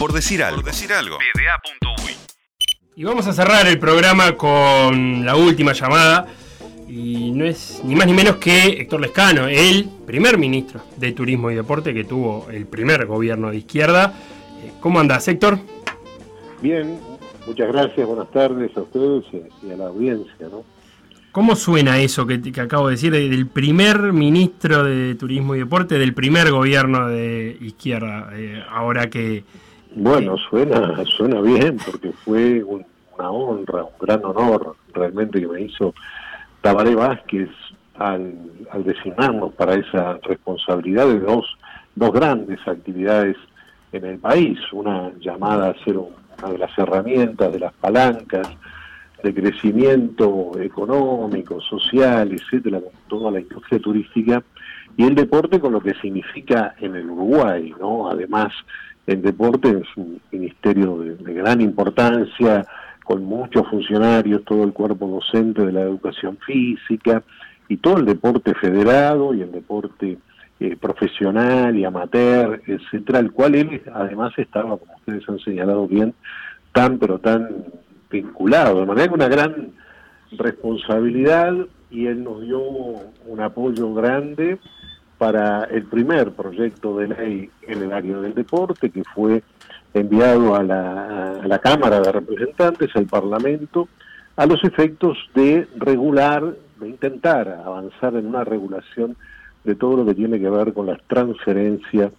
Por decir algo. Por decir algo. Y vamos a cerrar el programa con la última llamada. Y no es ni más ni menos que Héctor Lescano, el primer ministro de Turismo y Deporte que tuvo el primer gobierno de izquierda. Eh, ¿Cómo andás, Héctor? Bien, muchas gracias, buenas tardes a ustedes y a la audiencia. ¿no? ¿Cómo suena eso que, acabo de decir del primer ministro de Turismo y Deporte del primer gobierno de izquierda? Eh, ahora que. Bueno, suena, suena bien porque fue una honra, un gran honor realmente que me hizo Tabaré Vázquez al, designarnos para esa responsabilidad de dos, dos grandes actividades en el país, una llamada a ser una de las herramientas, de las palancas de crecimiento económico, social, etcétera, con toda la industria turística, y el deporte con lo que significa en el Uruguay, ¿no? Además, el deporte es un ministerio de, gran importancia, con muchos funcionarios, todo el cuerpo docente de la educación física, y todo el deporte federado y el deporte eh, profesional y amateur, etcétera, el cual él además estaba, como ustedes han señalado bien, tan pero tan vinculado, de manera que una gran responsabilidad y él nos dio un apoyo grande para el primer proyecto de ley en el área del deporte que fue enviado a la, la Cámara de Representantes, al Parlamento, a los efectos de regular, de intentar avanzar en una regulación de todo lo que tiene que ver con la transferencia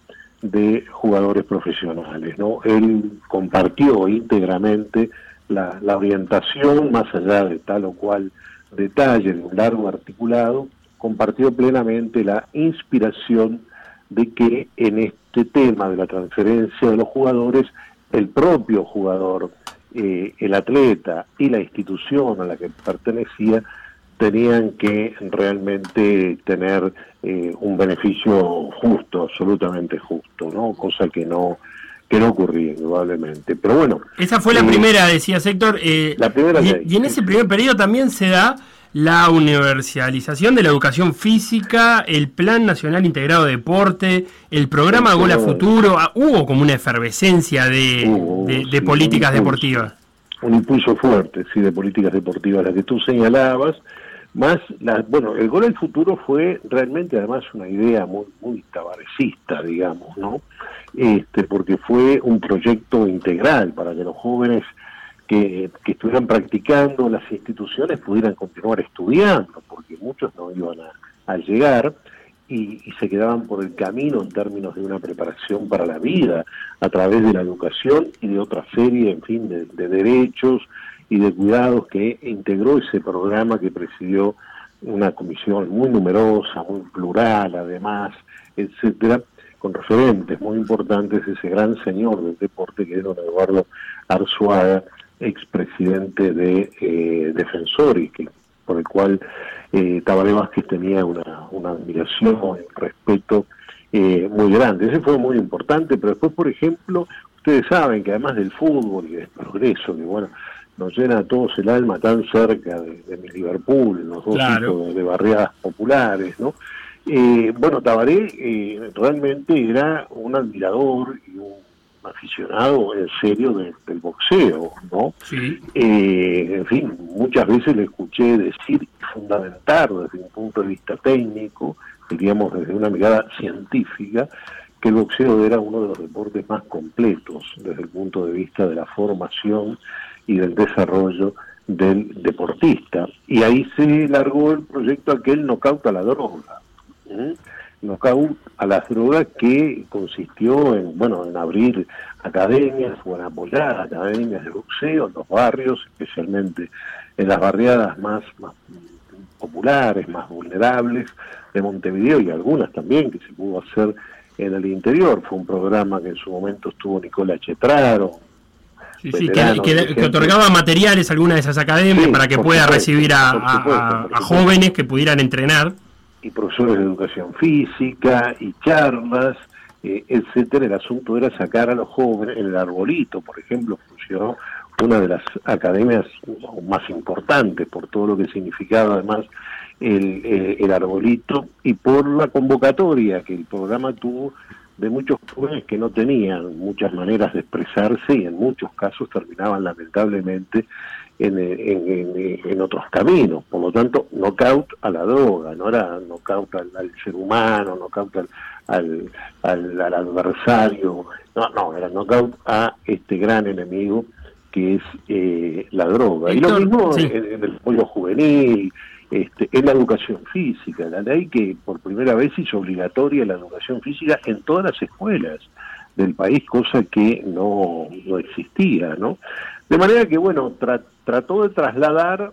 de jugadores profesionales. ¿no? Él compartió íntegramente la, orientación, más allá de tal o cual detalle de un largo articulado, compartió plenamente la inspiración de que en este tema de la transferencia de los jugadores, el propio jugador, eh, el atleta y la institución a la que pertenecía tenían que realmente tener eh, un beneficio justo, absolutamente justo, ¿no? Cosa que no que no ocurría indudablemente. Pero bueno. Esa fue la eh, primera, decía Héctor. Eh, la primera y, en ese primer periodo también se da la universalización de la educación física, el Plan Nacional Integrado de Deporte, el programa Gola Futuro. Ah, hubo como una efervescencia de, de, políticas deportivas. Un impulso fuerte, sí, de políticas deportivas, las que tú señalabas. Más, la, bueno, el Gol al Futuro fue realmente además una idea muy, muy tabarecista, digamos, ¿no? Este, porque fue un proyecto integral para que los jóvenes que, estuvieran practicando las instituciones pudieran continuar estudiando, porque muchos no iban a, llegar y, se quedaban por el camino en términos de una preparación para la vida a través de la educación y de otra serie, en fin, de derechos y de cuidados que integró ese programa que presidió una comisión muy numerosa, muy plural además, etcétera, con referentes muy importantes, ese gran señor del deporte que es don Eduardo Arzuaga, expresidente de eh, Defensores, que, por el cual eh, Tabaré Vázquez tenía una, una admiración, un respeto eh, muy grande. Ese fue muy importante, pero después, por ejemplo, ustedes saben que además del fútbol y del progreso, que bueno, nos llena a todos el alma tan cerca de, de Liverpool, los dos hijos de barriadas populares, ¿no? Eh, bueno, Tabaré eh, realmente era un admirador y aficionado en serio del boxeo, ¿no? Sí. Eh, en fin, muchas veces le escuché decir fundamentar desde un punto de vista técnico, diríamos desde una mirada científica, que el boxeo era uno de los deportes más completos desde el punto de vista de la formación y del desarrollo del deportista. Y ahí se largó el proyecto aquel Knockout a la droga. ¿eh? Knockout a las drogas que consistió en, bueno, en abrir academias o en apoyar academias de boxeo en los barrios, especialmente en las barriadas más, más populares, más vulnerables de Montevideo y algunas también que se pudo hacer en el interior. Fue un programa que en su momento estuvo Nicola Chetraro, Sí, sí, que, otorgaba materiales a alguna de esas academias para que pueda recibir a, jóvenes que pudieran entrenar. Y profesores de educación física y charlas, eh, etcétera. El asunto era sacar a los jóvenes, en el arbolito, por ejemplo, funcionó una de las academias más importantes por todo lo que significaba además el, eh, el arbolito y por la convocatoria que el programa tuvo de muchos jóvenes que no tenían muchas maneras de expresarse y en muchos casos terminaban lamentablemente en, en, otros caminos. Por lo tanto, knockout a la droga, no era knockout al, al ser humano, knockout al, al, al, adversario, no, no, era knockout a este gran enemigo que es eh, la droga. y lo mismo en, el apoyo juvenil, este, en la educación física, la ley que por primera vez hizo obligatoria la educación física en todas las escuelas del país, cosa que no, no existía, ¿no? De manera que, bueno, trató de trasladar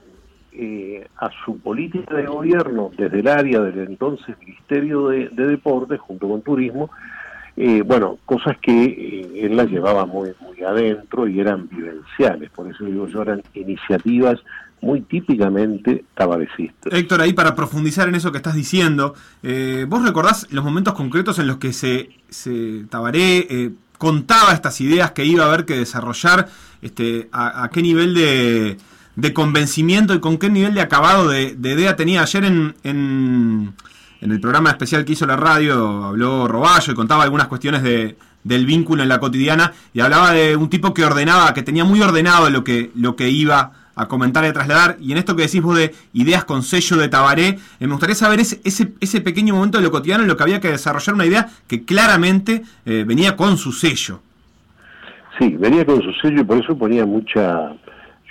eh, a su política de gobierno desde el área del entonces Ministerio de, de Deportes, junto con Turismo, eh, bueno, cosas que eh, él las llevaba muy, muy adentro y eran vivenciales, por eso digo yo, eran iniciativas muy típicamente tabarecistas. Héctor, ahí para profundizar en eso que estás diciendo, ¿vos recordás los momentos concretos en los que se, se Tabaré contaba estas ideas que iba a haber que desarrollar? Este, a, qué nivel de, de, convencimiento y con qué nivel de acabado de, idea tenía? Ayer en en el programa especial que hizo la radio habló Roballo y contaba algunas cuestiones de, del vínculo en la cotidiana y hablaba de un tipo que ordenaba, que tenía muy ordenado lo que, lo que iba a comentar y a trasladar. Y en esto que decís vos de ideas con sello de Tabaré, eh, me gustaría saber ese, ese, ese, pequeño momento de lo cotidiano en lo que había que desarrollar una idea que claramente eh, venía con su sello. Sí, venía con su sello y por eso ponía mucha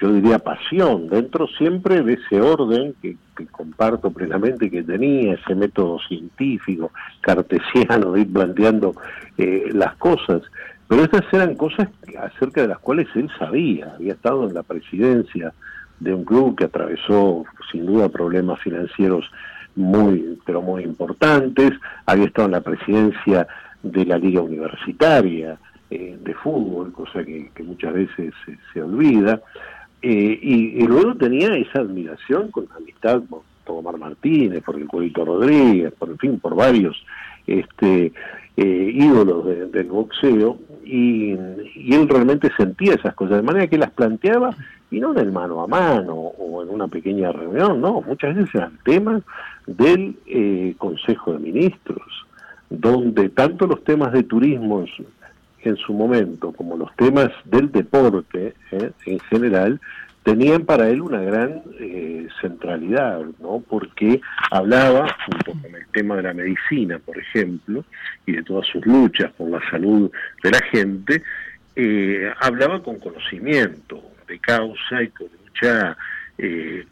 yo diría pasión, dentro siempre de ese orden que, comparto plenamente que tenía, ese método científico, cartesiano de ir planteando eh, las cosas. Pero estas eran cosas acerca de las cuales él sabía, había estado en la presidencia de un club que atravesó sin duda problemas financieros muy, pero muy importantes, había estado en la presidencia de la liga universitaria eh, de fútbol, cosa que, muchas veces se olvida, eh, y, luego tenía esa admiración con amistad por Tomar Martínez, por el Cuelito Rodríguez, por en fin, por varios este, eh, ídolos del boxeo, y, él realmente sentía esas cosas, de manera que las planteaba, y no en el mano a mano o en una pequeña reunión, no, muchas veces eran temas del eh, Consejo de Ministros, donde tanto los temas de turismo en su momento, como los temas del deporte ¿eh? en general, tenían para él una gran eh, centralidad, ¿no? Porque hablaba, junto con el tema de la medicina, por ejemplo, y de todas sus luchas por la salud de la gente, eh, hablaba con conocimiento de causa y con mucha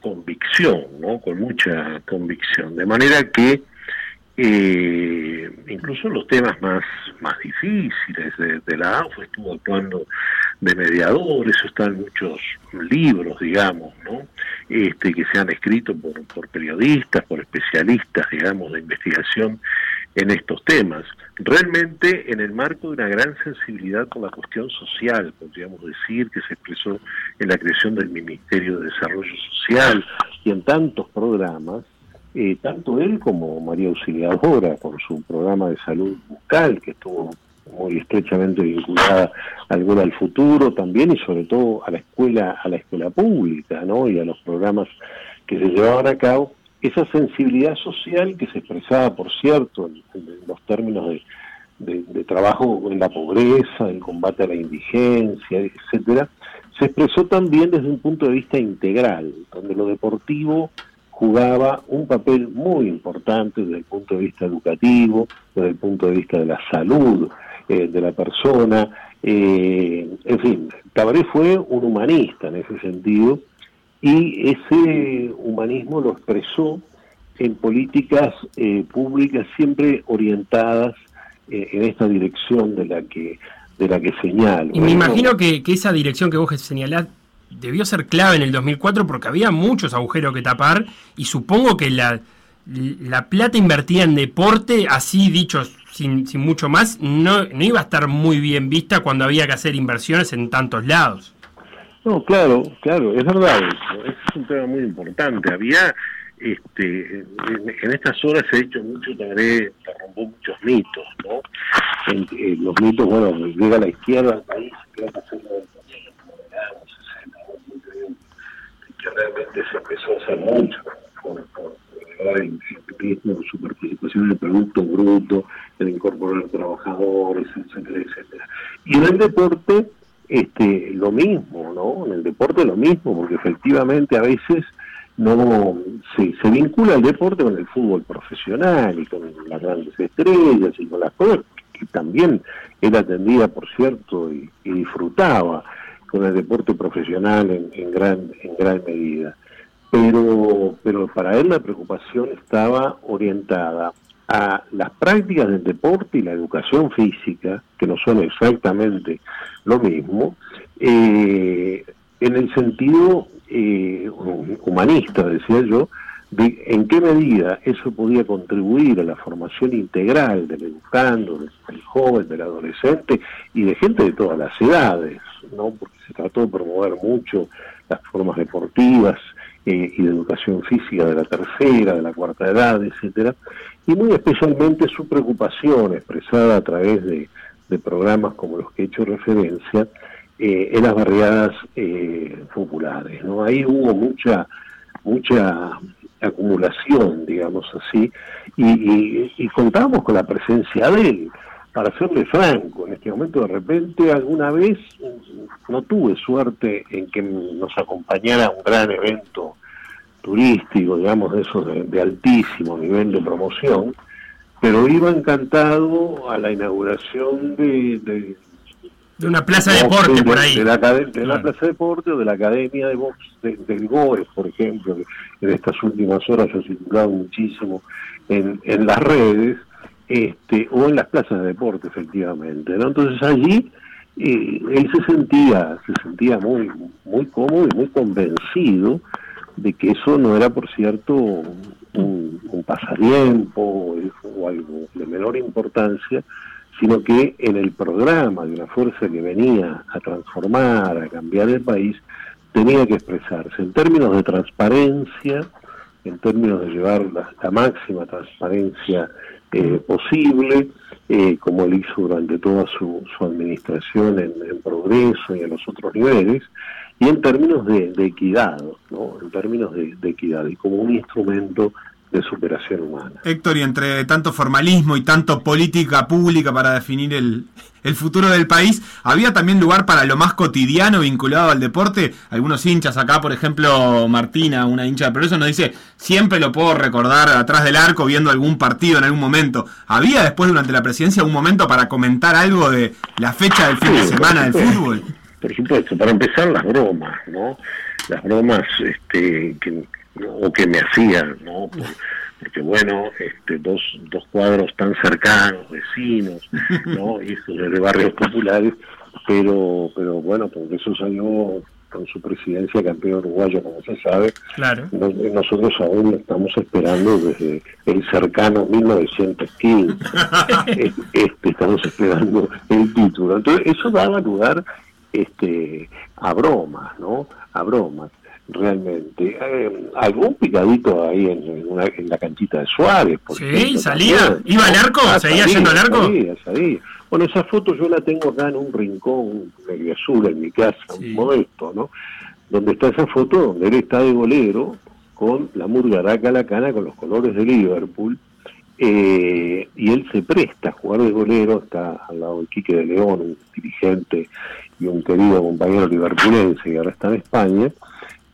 convicción, ¿no? Con mucha convicción. De manera que eh, incluso los temas más, más difíciles de, la AUF estuvo actuando de mediador, eso está en muchos libros, digamos, ¿no? Este, que se han escrito por, por periodistas, por especialistas, digamos, de investigación en estos temas. Realmente en el marco de una gran sensibilidad por la cuestión social, podríamos decir, que se expresó en la creación del Ministerio de Desarrollo Social y en tantos programas, eh, tanto él como María Auxiliadora, con su programa de salud bucal, que estuvo muy estrechamente vinculada al al futuro también y sobre todo a la escuela a la escuela pública ¿no? y a los programas que se llevaban a cabo esa sensibilidad social que se expresaba por cierto en, los términos de, de, trabajo en la pobreza el combate a la indigencia etcétera se expresó también desde un punto de vista integral donde lo deportivo jugaba un papel muy importante desde el punto de vista educativo, desde el punto de vista de la salud eh, de la persona. Eh, en fin, Cabré fue un humanista en ese sentido y ese humanismo lo expresó en políticas eh, públicas siempre orientadas en esta dirección de la que de la que señalo. Y me imagino que, que esa dirección que vos señalás debió ser clave en el 2004 porque había muchos agujeros que tapar y supongo que la, la plata invertida en deporte, así dicho sin, sin mucho más, no, no iba a estar muy bien vista cuando había que hacer inversiones en tantos lados. No, claro, claro, es verdad, es un tema muy importante. Había, este, en, estas horas se ha hecho mucho, también rompió muchos mitos, ¿no? En, los mitos, bueno, llega la izquierda al país, que va a hacer realmente se empezó a hacer mucho por, por elevar el, turismo, su participación en el Producto Bruto, el incorporar trabajadores, etcétera, etcétera. Y en el deporte, este, lo mismo, ¿no? En el deporte lo mismo, porque efectivamente a veces no se, se vincula el deporte con el fútbol profesional y con las grandes estrellas y con las cosas que también él atendía, por cierto, y, disfrutaba con el deporte profesional en, en, gran, en gran medida. Pero, pero para él la preocupación estaba orientada a las prácticas del deporte y la educación física, que no son exactamente lo mismo, eh, en el sentido eh, humanista, decía yo, de en qué medida eso podía contribuir a la formación integral del educando, del, joven, del adolescente y de gente de todas las edades, ¿no? porque se trató de promover mucho las formas deportivas y de educación física de la tercera, de la cuarta edad, etcétera, y muy especialmente su preocupación expresada a través de, programas como los que he hecho referencia, eh, en las barriadas eh, populares. ¿no? Ahí hubo mucha, mucha acumulación, digamos así, y, y, contábamos con la presencia de él. Para serle franco, en este momento de repente alguna vez no tuve suerte en que nos acompañara un gran evento turístico, digamos, de esos de altísimo nivel de promoción, pero iba encantado a la inauguración de, de una plaza de deporte por ahí. De, la, de la plaza de deporte o de la academia de box del GOE, por ejemplo, que en estas últimas horas ha circulado muchísimo en, en las redes, este, o en las plazas de deporte, efectivamente. ¿no? Entonces allí eh, él se sentía, se sentía muy, muy cómodo y muy convencido de que eso no era, por cierto, un, un pasatiempo o algo de menor importancia, sino que en el programa de una fuerza que venía a transformar, a cambiar el país, tenía que expresarse en términos de transparencia, en términos de llevar la, máxima transparencia eh, posible, eh, como él hizo durante toda su, administración en, progreso y en los otros niveles, y en términos de, equidad, ¿no? en términos de equidad, y como un instrumento de superación humana. Héctor, y entre tanto formalismo y tanto política pública para definir el, futuro del país, ¿había también lugar para lo más cotidiano vinculado al deporte? Algunos hinchas acá, por ejemplo, Martina, una hincha de progreso, nos dice, siempre lo puedo recordar atrás del arco viendo algún partido en algún momento. ¿Había después durante la presidencia un momento para comentar algo de la fecha del fin de semana del fútbol? Por supuesto, para empezar las bromas, ¿no? Las bromas este, que, o que me hacían, ¿no? porque bueno, este, dos, dos cuadros tan cercanos, vecinos, ¿no? Hijos de barrios populares, pero, pero bueno, porque eso salió con su presidencia campeón uruguayo, como se sabe. Claro. nosotros aún estamos esperando desde el cercano 1915. este, estamos esperando el título. Entonces, eso daba lugar este, a bromas, ¿no? A bromas realmente. Eh, algún picadito ahí en, en, la canchita de Suárez. Por sí, salía. ¿Iba al arco? Ah, ¿Seguía yendo al arco? Salía, Bueno, esa foto yo la tengo acá en un rincón medio azul en mi casa, un modesto, ¿no? Donde está esa foto donde él está de golero con la murgaraca la cana con los colores de Liverpool. Eh, y él se presta a jugar de golero, está al lado de Quique de León, un dirigente y un querido compañero liverpulense que ahora está en España,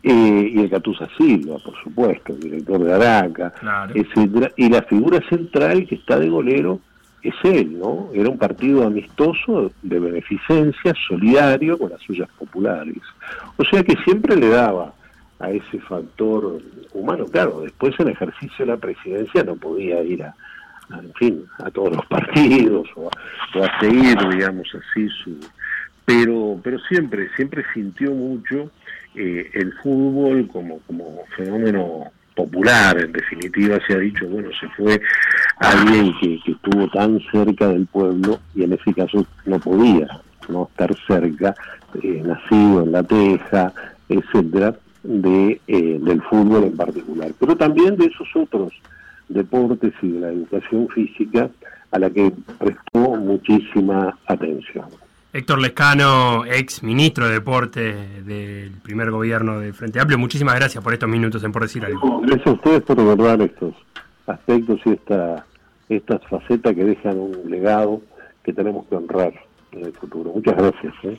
eh, y el Catusa Silva, por supuesto, el director de Araca, y la figura central que está de golero es él, ¿no? Era un partido amistoso de beneficencia, solidario con las suyas populares. O sea que siempre le daba a ese factor humano, claro, después en ejercicio de la presidencia no podía ir a, en fin, a todos los partidos o a, o a seguir, digamos así, su, pero, pero siempre, siempre sintió mucho eh, el fútbol como, como fenómeno popular, en definitiva se ha dicho, bueno, se fue alguien que, que estuvo tan cerca del pueblo y en ese caso no podía no estar cerca, eh, nacido en la Teja, etcétera, de, eh, del fútbol en particular, pero también de esos otros deportes y de la educación física a la que prestó muchísima atención. Héctor Lescano, ex ministro de Deporte del primer gobierno de Frente Amplio, muchísimas gracias por estos minutos en Por Decir Algo. Gracias a ustedes por abordar estos aspectos y esta, estas facetas que dejan un legado que tenemos que honrar en el futuro. Muchas gracias. ¿eh?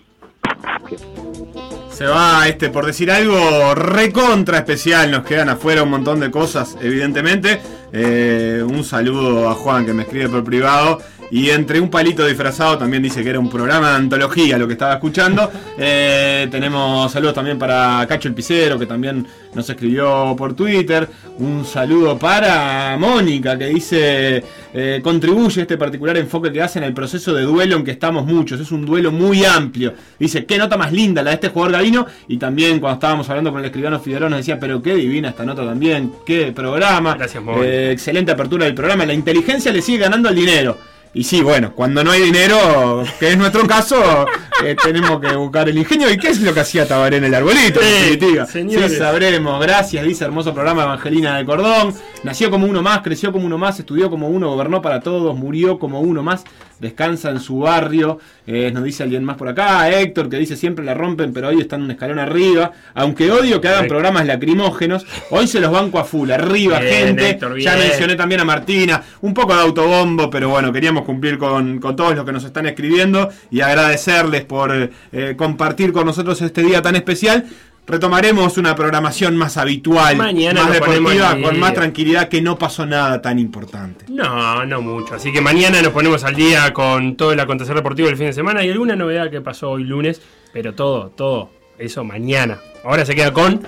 Se va, este, por decir algo, recontra especial. Nos quedan afuera un montón de cosas, evidentemente. Eh, un saludo a Juan que me escribe por privado. Y entre un palito disfrazado también dice que era un programa de antología lo que estaba escuchando. Eh, tenemos saludos también para Cacho el Picero, que también nos escribió por Twitter. Un saludo para Mónica, que dice, eh, contribuye este particular enfoque que hace en el proceso de duelo en que estamos muchos. Es un duelo muy amplio. Dice, qué nota más linda la de este jugador Gavino. Y también cuando estábamos hablando con el escribano Figueroa nos decía, pero qué divina esta nota también, qué programa. Gracias. Eh, excelente apertura del programa. La inteligencia le sigue ganando al dinero. Y sí, bueno, cuando no hay dinero, que es nuestro caso, eh, tenemos que buscar el ingenio. ¿Y qué es lo que hacía Tabaré en el arbolito? Sí. Sí, sabremos. Gracias, dice hermoso programa Evangelina de Cordón. Nació como uno más, creció como uno más, estudió como uno, gobernó para todos, murió como uno más, descansa en su barrio. Eh, nos dice alguien más por acá, Héctor, que dice siempre la rompen, pero hoy están un escalón arriba. Aunque odio que hagan programas lacrimógenos, hoy se los banco a full, arriba, Bien, gente. Héctor, ya mencioné también a Martina, un poco de autobombo, pero bueno, queríamos cumplir con, con todos los que nos están escribiendo y agradecerles por eh, compartir con nosotros este día tan especial. Retomaremos una programación más habitual, Mañana más deportiva, con más tranquilidad, que no pasó nada tan importante. No, no mucho. Así que mañana nos ponemos al día con todo el acontecer deportivo del fin de semana y alguna novedad que pasó hoy lunes, pero todo, todo, eso mañana. Ahora se queda con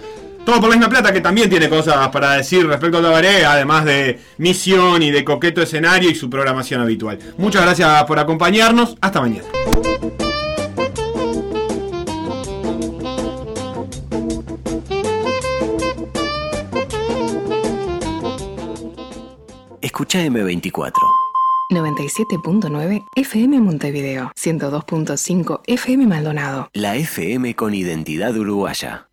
Todo por la misma plata, que también tiene cosas para decir respecto a Tabaré, además de misión y de coqueto escenario y su programación habitual. Muchas gracias por acompañarnos. Hasta mañana. Escucha M24. 97.9 FM Montevideo, 102.5 FM Maldonado. La FM con identidad uruguaya.